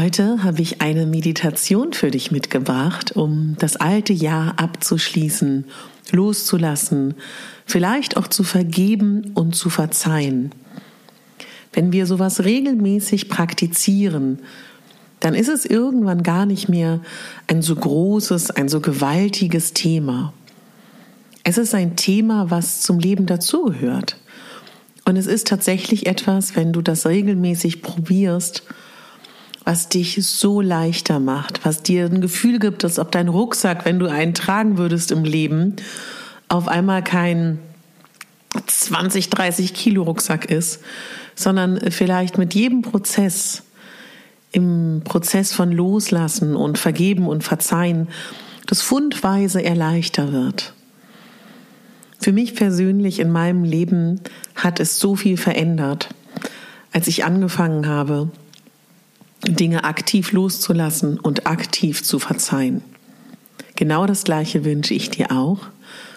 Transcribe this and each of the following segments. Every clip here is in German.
Heute habe ich eine Meditation für dich mitgebracht, um das alte Jahr abzuschließen, loszulassen, vielleicht auch zu vergeben und zu verzeihen. Wenn wir sowas regelmäßig praktizieren, dann ist es irgendwann gar nicht mehr ein so großes, ein so gewaltiges Thema. Es ist ein Thema, was zum Leben dazugehört. Und es ist tatsächlich etwas, wenn du das regelmäßig probierst, was dich so leichter macht, was dir ein Gefühl gibt, als ob dein Rucksack, wenn du einen tragen würdest im Leben, auf einmal kein 20, 30 Kilo Rucksack ist, sondern vielleicht mit jedem Prozess, im Prozess von Loslassen und Vergeben und Verzeihen, das fundweise eher leichter wird. Für mich persönlich in meinem Leben hat es so viel verändert, als ich angefangen habe, Dinge aktiv loszulassen und aktiv zu verzeihen. Genau das Gleiche wünsche ich dir auch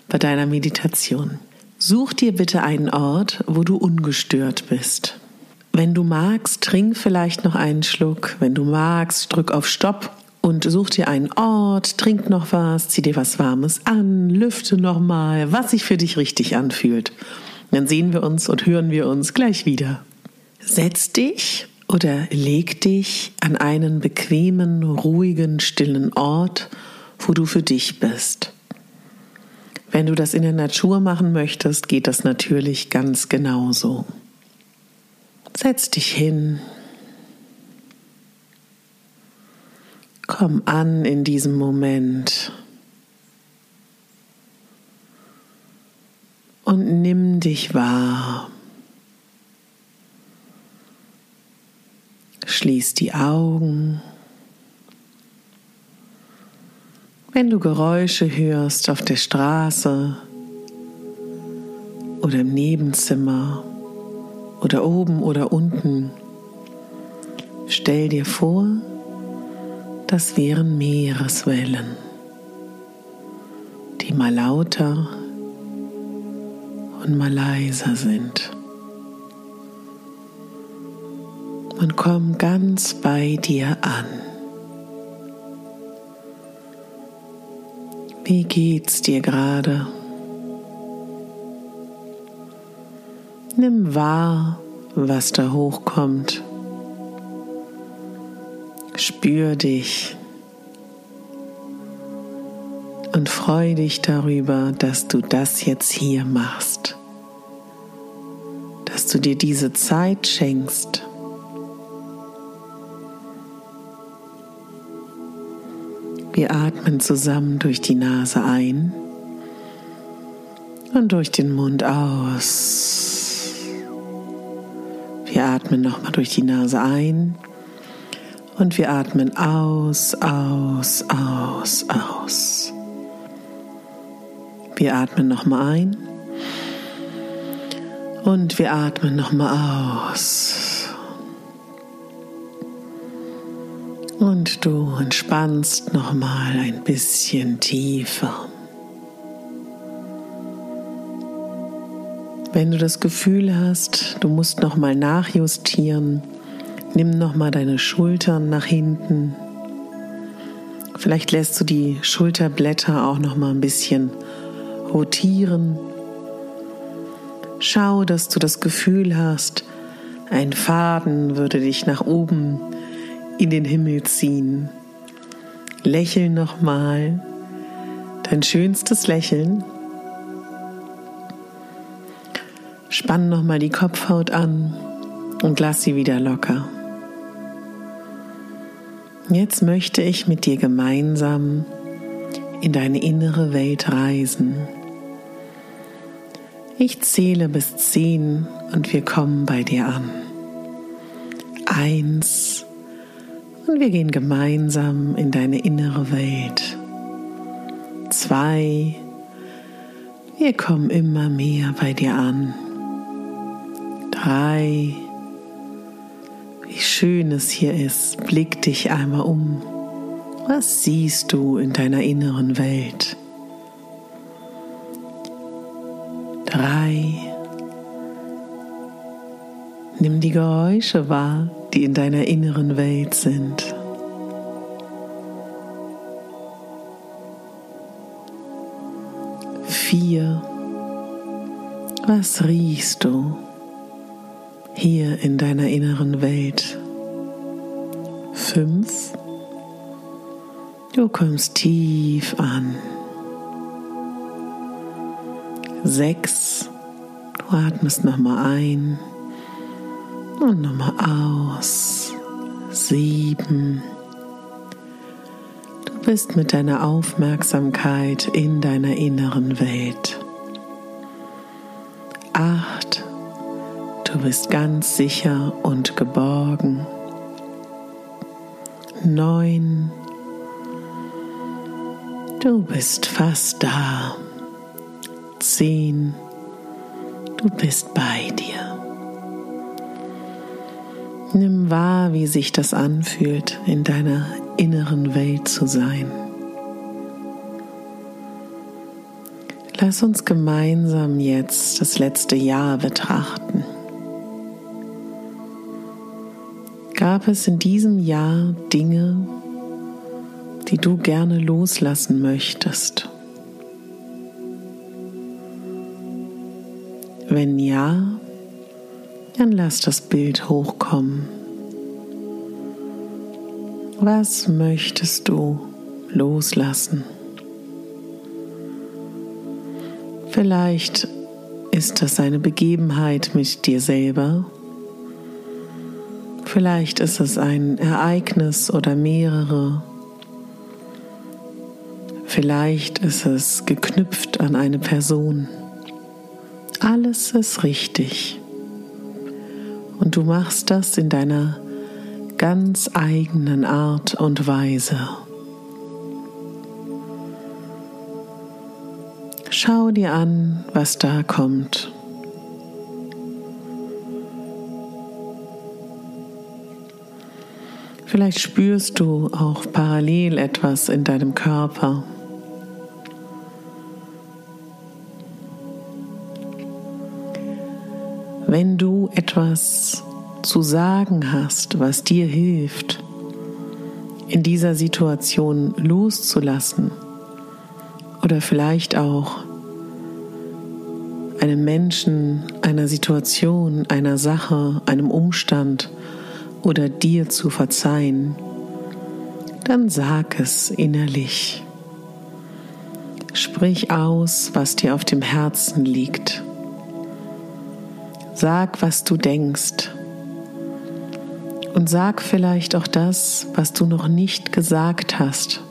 bei deiner Meditation. Such dir bitte einen Ort, wo du ungestört bist. Wenn du magst, trink vielleicht noch einen Schluck. Wenn du magst, drück auf Stopp und such dir einen Ort, trink noch was, zieh dir was Warmes an, lüfte nochmal, was sich für dich richtig anfühlt. Dann sehen wir uns und hören wir uns gleich wieder. Setz dich oder leg dich an einen bequemen, ruhigen, stillen Ort, wo du für dich bist. Wenn du das in der Natur machen möchtest, geht das natürlich ganz genauso. Setz dich hin. Komm an in diesem Moment. Und nimm dich wahr. Schließ die Augen. Wenn du Geräusche hörst auf der Straße oder im Nebenzimmer oder oben oder unten, stell dir vor, das wären Meereswellen, die mal lauter und mal leiser sind. Und komm ganz bei dir an. Wie geht's dir gerade? Nimm wahr, was da hochkommt. Spür dich und freu dich darüber, dass du das jetzt hier machst, dass du dir diese Zeit schenkst Wir atmen zusammen durch die Nase ein und durch den Mund aus. Wir atmen nochmal durch die Nase ein und wir atmen aus, aus, aus, aus. Wir atmen nochmal ein und wir atmen nochmal aus. Und du entspannst noch mal ein bisschen tiefer. Wenn du das Gefühl hast, du musst noch mal nachjustieren, nimm noch mal deine Schultern nach hinten. Vielleicht lässt du die Schulterblätter auch noch mal ein bisschen rotieren. Schau, dass du das Gefühl hast, ein Faden würde dich nach oben in den Himmel ziehen. Lächel nochmal, dein schönstes Lächeln. Spann nochmal die Kopfhaut an und lass sie wieder locker. Jetzt möchte ich mit dir gemeinsam in deine innere Welt reisen. Ich zähle bis zehn und wir kommen bei dir an. eins und wir gehen gemeinsam in deine innere Welt. Zwei, wir kommen immer mehr bei dir an. Drei, wie schön es hier ist, blick dich einmal um. Was siehst du in deiner inneren Welt? Drei. Nimm die Geräusche wahr, die in deiner inneren Welt sind. Vier. Was riechst du hier in deiner inneren Welt? Fünf. Du kommst tief an. Sechs. Du atmest nochmal ein und nochmal aus. Sieben. Du bist mit deiner Aufmerksamkeit in deiner inneren Welt. Acht. Du bist ganz sicher und geborgen. Neun. Du bist fast da. Zehn. Du bist bei dir. Nimm wahr, wie sich das anfühlt, in deiner inneren Welt zu sein. Lass uns gemeinsam jetzt das letzte Jahr betrachten. Gab es in diesem Jahr Dinge, die du gerne loslassen möchtest? Wenn ja, dann lass das Bild hochkommen. Was möchtest du loslassen? Vielleicht ist das eine Begebenheit mit dir selber. Vielleicht ist es ein Ereignis oder mehrere. Vielleicht ist es geknüpft an eine Person. Alles ist richtig. Und du machst das in deiner ganz eigenen Art und Weise. Schau dir an, was da kommt. Vielleicht spürst du auch parallel etwas in deinem Körper. Wenn du etwas zu sagen hast, was dir hilft, in dieser Situation loszulassen oder vielleicht auch einem Menschen, einer Situation, einer Sache, einem Umstand oder dir zu verzeihen, dann sag es innerlich. Sprich aus, was dir auf dem Herzen liegt. Sag, was du denkst. Und sag vielleicht auch das, was du noch nicht gesagt hast.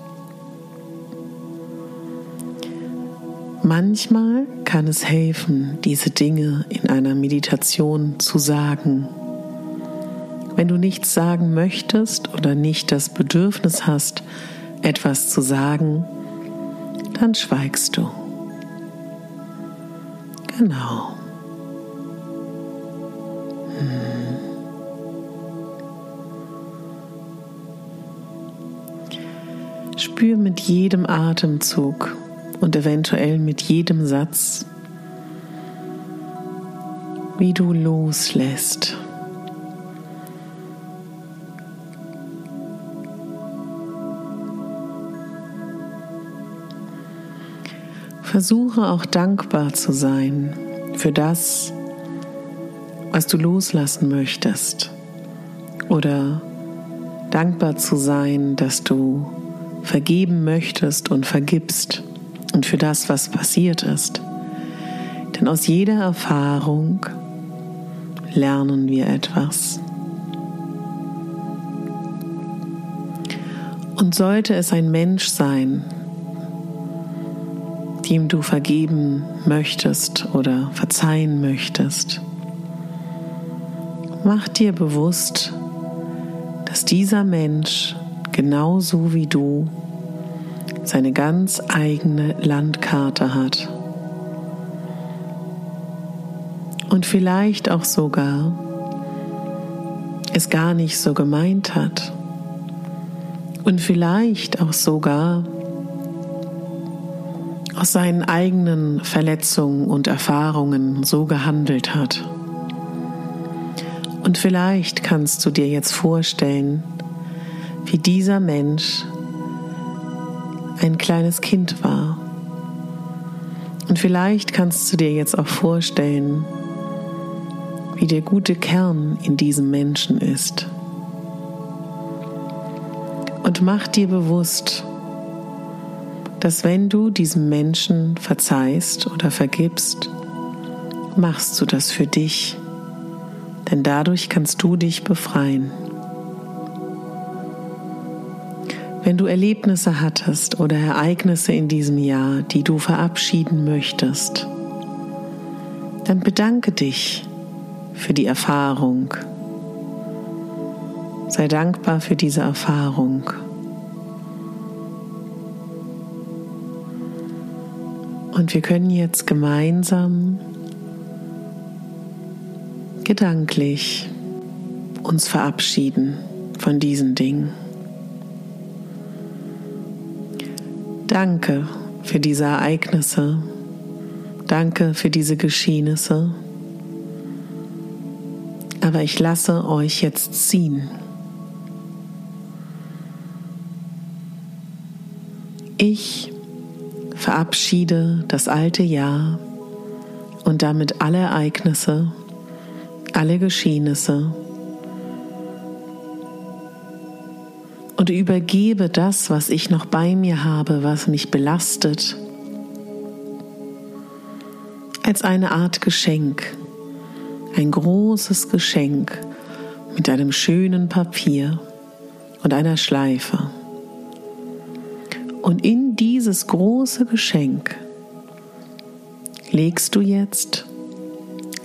Manchmal kann es helfen, diese Dinge in einer Meditation zu sagen. Wenn du nichts sagen möchtest oder nicht das Bedürfnis hast, etwas zu sagen, dann schweigst du. Genau. Spür mit jedem Atemzug und eventuell mit jedem Satz, wie du loslässt. Versuche auch dankbar zu sein für das, was du loslassen möchtest. Oder dankbar zu sein, dass du vergeben möchtest und vergibst und für das, was passiert ist. Denn aus jeder Erfahrung lernen wir etwas. Und sollte es ein Mensch sein, dem du vergeben möchtest oder verzeihen möchtest, mach dir bewusst, dass dieser Mensch genauso wie du seine ganz eigene Landkarte hat. Und vielleicht auch sogar es gar nicht so gemeint hat. Und vielleicht auch sogar aus seinen eigenen Verletzungen und Erfahrungen so gehandelt hat. Und vielleicht kannst du dir jetzt vorstellen, wie dieser Mensch ein kleines Kind war. Und vielleicht kannst du dir jetzt auch vorstellen, wie der gute Kern in diesem Menschen ist. Und mach dir bewusst, dass wenn du diesem Menschen verzeihst oder vergibst, machst du das für dich, denn dadurch kannst du dich befreien. Wenn du Erlebnisse hattest oder Ereignisse in diesem Jahr, die du verabschieden möchtest, dann bedanke dich für die Erfahrung. Sei dankbar für diese Erfahrung. Und wir können jetzt gemeinsam gedanklich uns verabschieden von diesen Dingen. Danke für diese Ereignisse. Danke für diese Geschehnisse. Aber ich lasse euch jetzt ziehen. Ich verabschiede das alte Jahr und damit alle Ereignisse, alle Geschehnisse und übergebe das, was ich noch bei mir habe, was mich belastet, als eine Art Geschenk, ein großes Geschenk mit einem schönen Papier und einer Schleife. Und in dieses große Geschenk legst du jetzt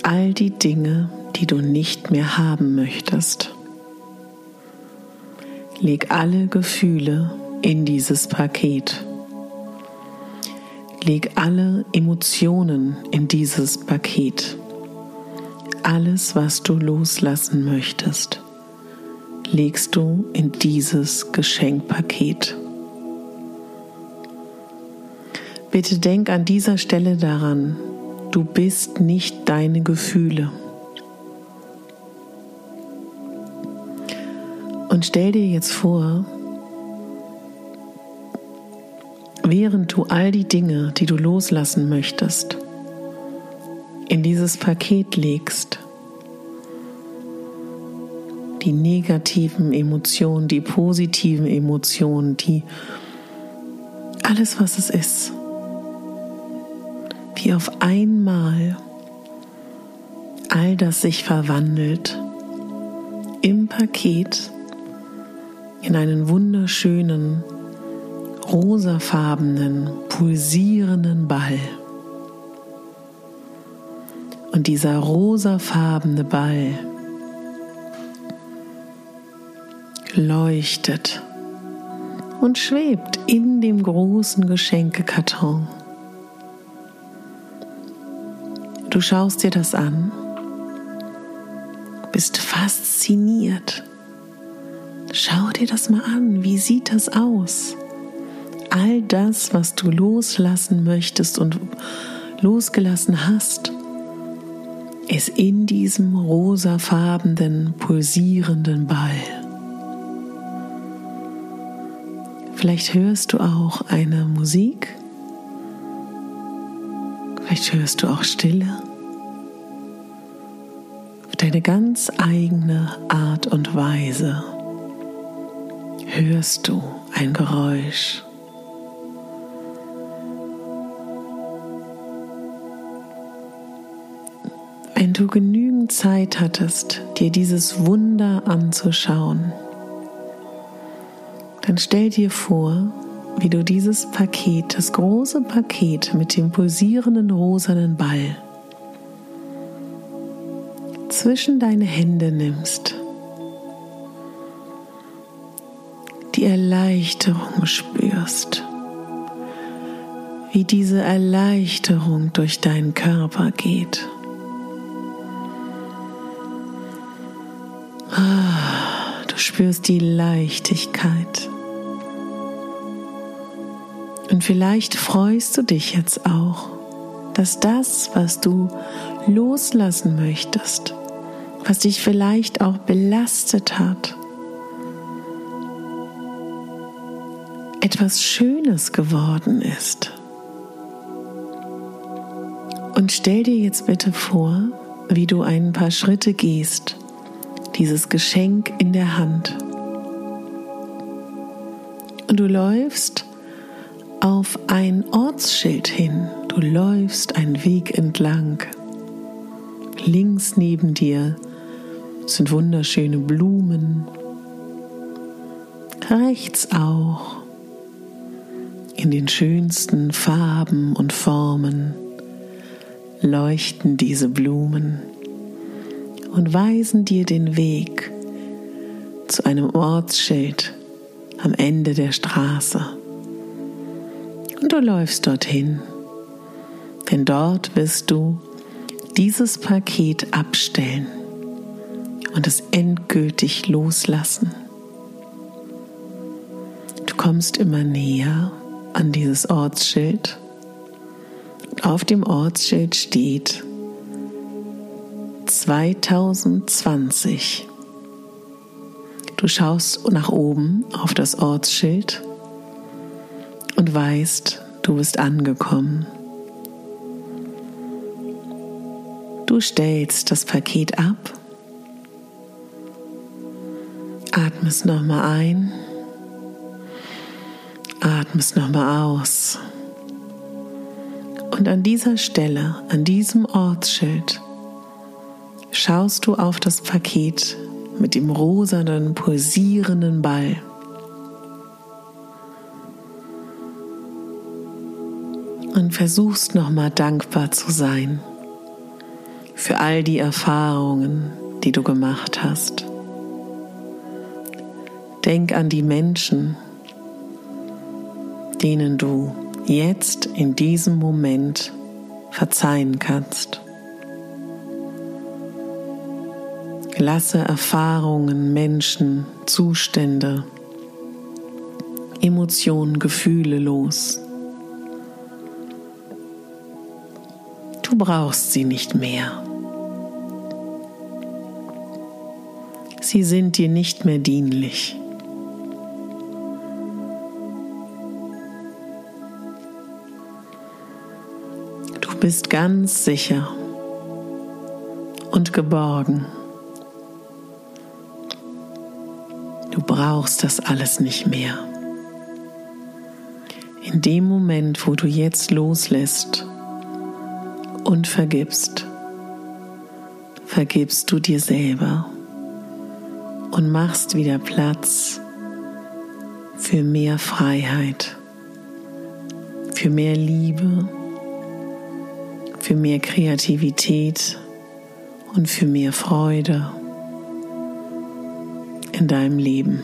all die Dinge, die du nicht mehr haben möchtest. Leg alle Gefühle in dieses Paket. Leg alle Emotionen in dieses Paket. Alles, was du loslassen möchtest, legst du in dieses Geschenkpaket. Bitte denk an dieser Stelle daran, du bist nicht deine Gefühle. Und stell dir jetzt vor, während du all die Dinge, die du loslassen möchtest, in dieses Paket legst, die negativen Emotionen, die positiven Emotionen, die alles, was es ist, wie auf einmal all das sich verwandelt im Paket in einen wunderschönen, rosafarbenen, pulsierenden Ball. Und dieser rosafarbene Ball leuchtet und schwebt in dem großen Geschenkekarton. Du schaust dir das an, bist fasziniert Schau dir das mal an. Wie sieht das aus? All das, was du loslassen möchtest und losgelassen hast, ist in diesem rosafarbenen, pulsierenden Ball. Vielleicht hörst du auch eine Musik. Vielleicht hörst du auch Stille. Auf deine ganz eigene Art und Weise hörst du ein Geräusch. Wenn du genügend Zeit hattest, dir dieses Wunder anzuschauen, dann stell dir vor, wie du dieses Paket, das große Paket mit dem pulsierenden rosanen Ball, zwischen deine Hände nimmst die Erleichterung spürst, wie diese Erleichterung durch deinen Körper geht. Ah, du spürst die Leichtigkeit. Und vielleicht freust du dich jetzt auch, dass das, was du loslassen möchtest, was dich vielleicht auch belastet hat, etwas Schönes geworden ist. Und stell dir jetzt bitte vor, wie du ein paar Schritte gehst, dieses Geschenk in der Hand. Und du läufst auf ein Ortsschild hin. Du läufst einen Weg entlang. Links neben dir sind wunderschöne Blumen. Rechts auch. In den schönsten Farben und Formen leuchten diese Blumen und weisen dir den Weg zu einem Ortsschild am Ende der Straße. Und du läufst dorthin, denn dort wirst du dieses Paket abstellen und es endgültig loslassen. Du kommst immer näher an dieses Ortsschild. Auf dem Ortsschild steht 2020. Du schaust nach oben auf das Ortsschild und weißt, du bist angekommen. Du stellst das Paket ab, atmest nochmal ein, atmest nochmal aus. Und an dieser Stelle, an diesem Ortsschild, schaust du auf das Paket mit dem rosanen, pulsierenden Ball. Und versuchst nochmal dankbar zu sein für all die Erfahrungen, die du gemacht hast. Denk an die Menschen, denen du jetzt in diesem Moment verzeihen kannst. Lasse Erfahrungen, Menschen, Zustände, Emotionen, Gefühle los. Du brauchst sie nicht mehr. Sie sind dir nicht mehr dienlich. Bist ganz sicher und geborgen. Du brauchst das alles nicht mehr. In dem Moment, wo du jetzt loslässt und vergibst, vergibst du dir selber und machst wieder Platz für mehr Freiheit, für mehr Liebe, mehr Kreativität und für mehr Freude in deinem Leben.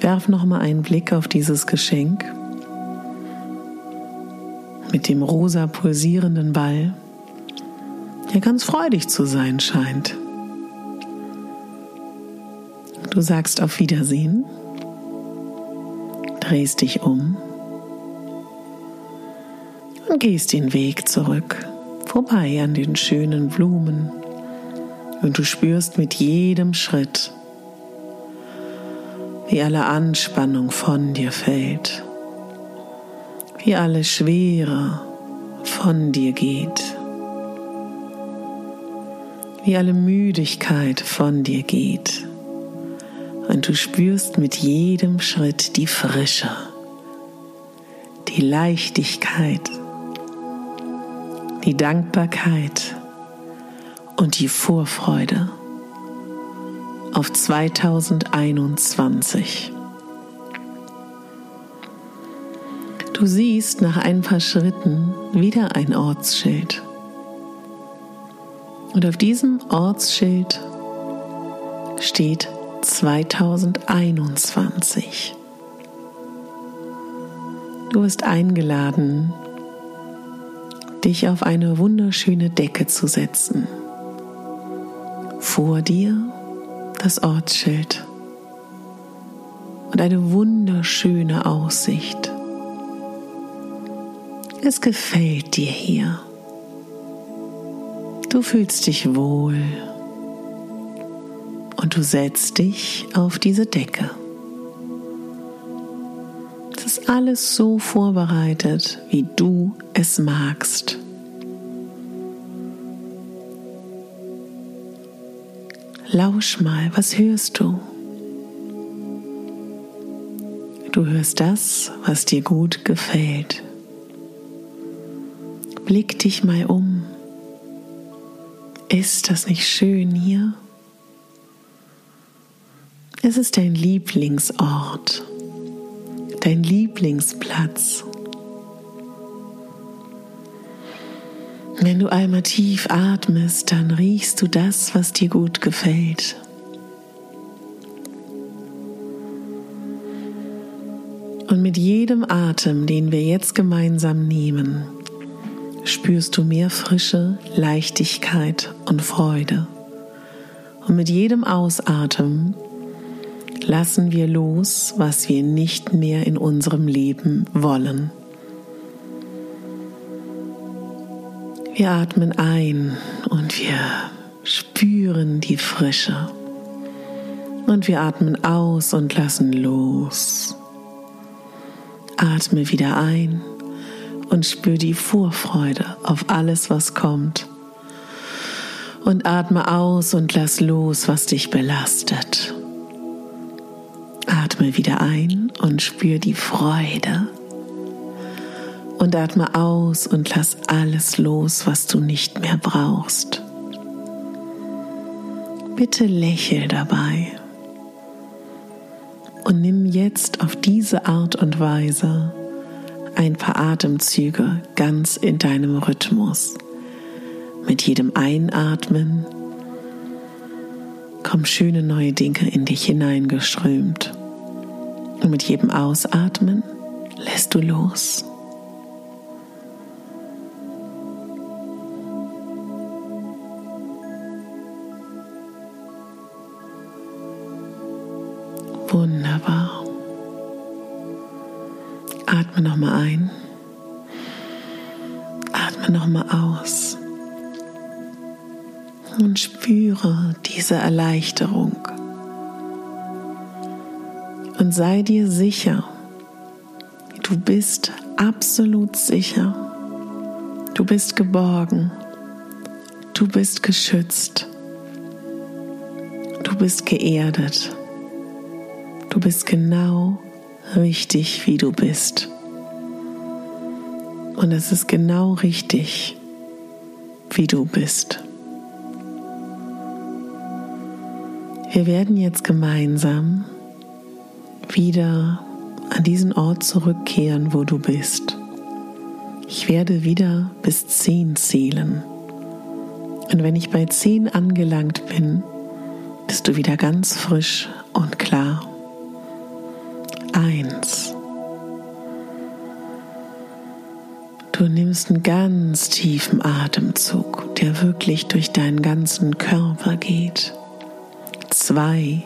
Werf noch mal einen Blick auf dieses Geschenk mit dem rosa pulsierenden Ball, der ganz freudig zu sein scheint. Du sagst auf Wiedersehen, drehst dich um und gehst den Weg zurück, vorbei an den schönen Blumen. Und du spürst mit jedem Schritt, wie alle Anspannung von dir fällt, wie alle Schwere von dir geht, wie alle Müdigkeit von dir geht. Und du spürst mit jedem Schritt die Frische, die Leichtigkeit, die Dankbarkeit und die Vorfreude auf 2021. Du siehst nach ein paar Schritten wieder ein Ortsschild. Und auf diesem Ortsschild steht 2021. Du bist eingeladen, dich auf eine wunderschöne Decke zu setzen. Vor dir das Ortsschild und eine wunderschöne Aussicht. Es gefällt dir hier. Du fühlst dich wohl und du setzt dich auf diese Decke. Ist alles so vorbereitet, wie du es magst. Lausch mal, was hörst du? Du hörst das, was dir gut gefällt. Blick dich mal um. Ist das nicht schön hier? Es ist dein Lieblingsort, dein Lieblingsplatz. Wenn du einmal tief atmest, dann riechst du das, was dir gut gefällt. Und mit jedem Atem, den wir jetzt gemeinsam nehmen, spürst du mehr Frische, Leichtigkeit und Freude. Und mit jedem Ausatmen lassen wir los, was wir nicht mehr in unserem Leben wollen. Wir atmen ein und wir spüren die Frische. Und wir atmen aus und lassen los. Atme wieder ein und spür die Vorfreude auf alles, was kommt. Und atme aus und lass los, was dich belastet. Atme wieder ein und spür die Freude. Und atme aus und lass alles los, was du nicht mehr brauchst. Bitte lächel dabei. Und nimm jetzt auf diese Art und Weise ein paar Atemzüge ganz in deinem Rhythmus. Mit jedem Einatmen kommen schöne neue Dinge in dich hineingeströmt. Und mit jedem Ausatmen lässt du los. Wunderbar. Atme nochmal ein. Atme nochmal aus. Und spüre diese Erleichterung. Sei dir sicher, du bist absolut sicher. Du bist geborgen. Du bist geschützt. Du bist geerdet. Du bist genau richtig, wie du bist. Und es ist genau richtig, wie du bist. Wir werden jetzt gemeinsam wieder an diesen Ort zurückkehren, wo du bist. Ich werde wieder bis zehn zählen. Und wenn ich bei zehn angelangt bin, bist du wieder ganz frisch und klar eins. Du nimmst einen ganz tiefen Atemzug, der wirklich durch deinen ganzen Körper geht. Zwei.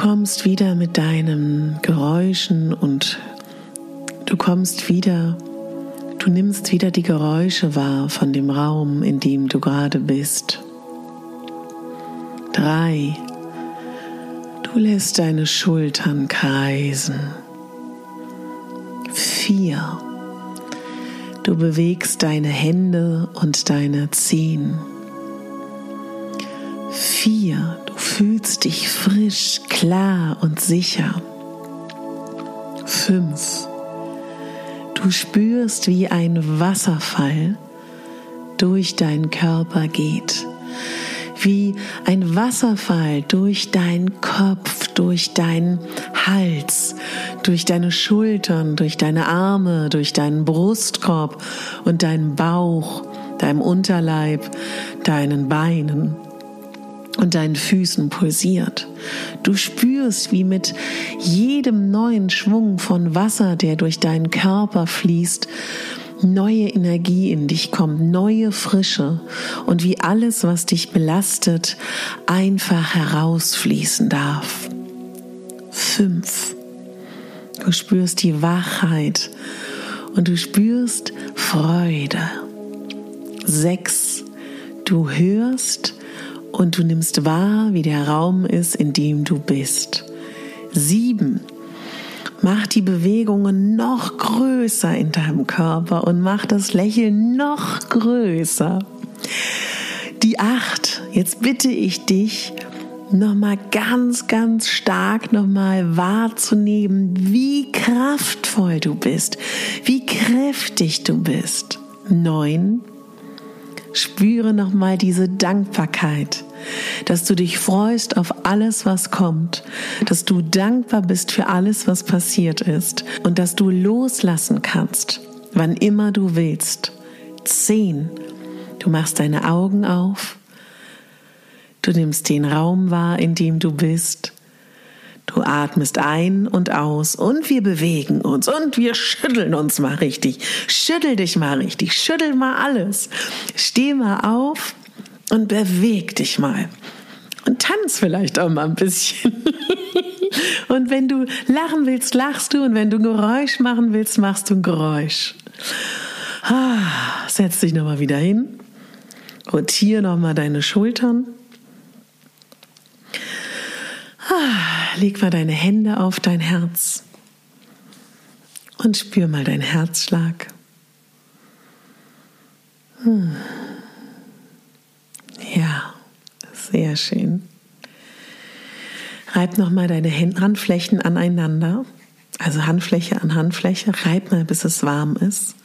Kommst wieder mit deinen Geräuschen und du kommst wieder, du nimmst wieder die Geräusche wahr von dem Raum, in dem du gerade bist. Drei. Du lässt deine Schultern kreisen. Vier. Du bewegst deine Hände und deine Zehen. Vier. Fühlst dich frisch, klar und sicher. Fünf. Du spürst, wie ein Wasserfall durch deinen Körper geht wie ein Wasserfall durch deinen Kopf, durch deinen Hals, durch deine Schultern, durch deine Arme, durch deinen Brustkorb und deinen Bauch, deinem Unterleib, deinen Beinen. Und deinen Füßen pulsiert. Du spürst, wie mit jedem neuen Schwung von Wasser, der durch deinen Körper fließt, neue Energie in dich kommt, neue Frische und wie alles, was dich belastet, einfach herausfließen darf. Fünf. Du spürst die Wachheit und du spürst Freude. Sechs. Du hörst und du nimmst wahr, wie der Raum ist, in dem du bist. Sieben. Mach die Bewegungen noch größer in deinem Körper und mach das Lächeln noch größer. Die acht. Jetzt bitte ich dich, nochmal ganz, ganz stark nochmal wahrzunehmen, wie kraftvoll du bist, wie kräftig du bist. Neun. Spüre nochmal diese Dankbarkeit, dass du dich freust auf alles, was kommt, dass du dankbar bist für alles, was passiert ist und dass du loslassen kannst, wann immer du willst. Zehn. Du machst deine Augen auf, du nimmst den Raum wahr, in dem du bist Du atmest ein und aus und wir bewegen uns und wir schütteln uns mal richtig. Schüttel dich mal richtig, schüttel mal alles. Steh mal auf und beweg dich mal. Und tanz vielleicht auch mal ein bisschen. und wenn du lachen willst, lachst du und wenn du ein Geräusch machen willst, machst du ein Geräusch. Ah, setz dich nochmal wieder hin. Rotiere nochmal deine Schultern. Ah, leg mal deine Hände auf dein Herz und spür mal deinen Herzschlag. Hm. Ja, sehr schön. Reib noch mal deine Handflächen aneinander, also Handfläche an Handfläche. Reib mal, bis es warm ist.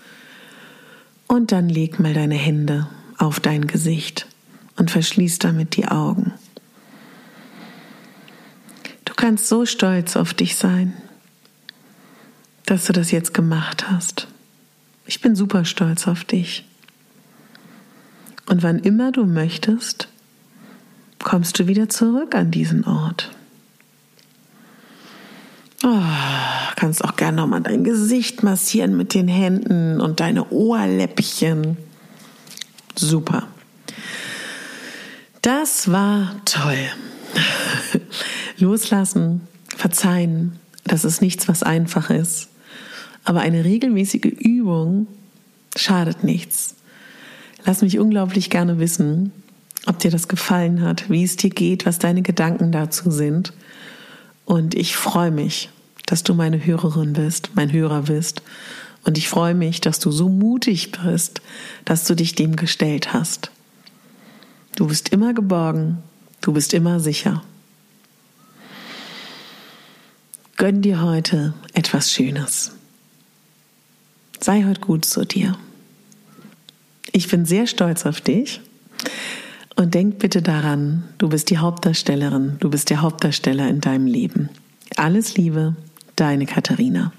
Und dann leg mal deine Hände auf dein Gesicht und verschließ damit die Augen kannst so stolz auf dich sein, dass du das jetzt gemacht hast. Ich bin super stolz auf dich. Und wann immer du möchtest, kommst du wieder zurück an diesen Ort. Oh, kannst auch gerne nochmal dein Gesicht massieren mit den Händen und deine Ohrläppchen. Super. Das war toll. Loslassen, verzeihen, das ist nichts, was einfach ist. Aber eine regelmäßige Übung schadet nichts. Lass mich unglaublich gerne wissen, ob dir das gefallen hat, wie es dir geht, was deine Gedanken dazu sind. Und ich freue mich, dass du meine Hörerin bist, mein Hörer bist. Und ich freue mich, dass du so mutig bist, dass du dich dem gestellt hast. Du bist immer geborgen, du bist immer sicher. Gönn dir heute etwas Schönes. Sei heute gut zu dir. Ich bin sehr stolz auf dich und denk bitte daran, du bist die Hauptdarstellerin, du bist der Hauptdarsteller in deinem Leben. Alles Liebe, deine Katharina.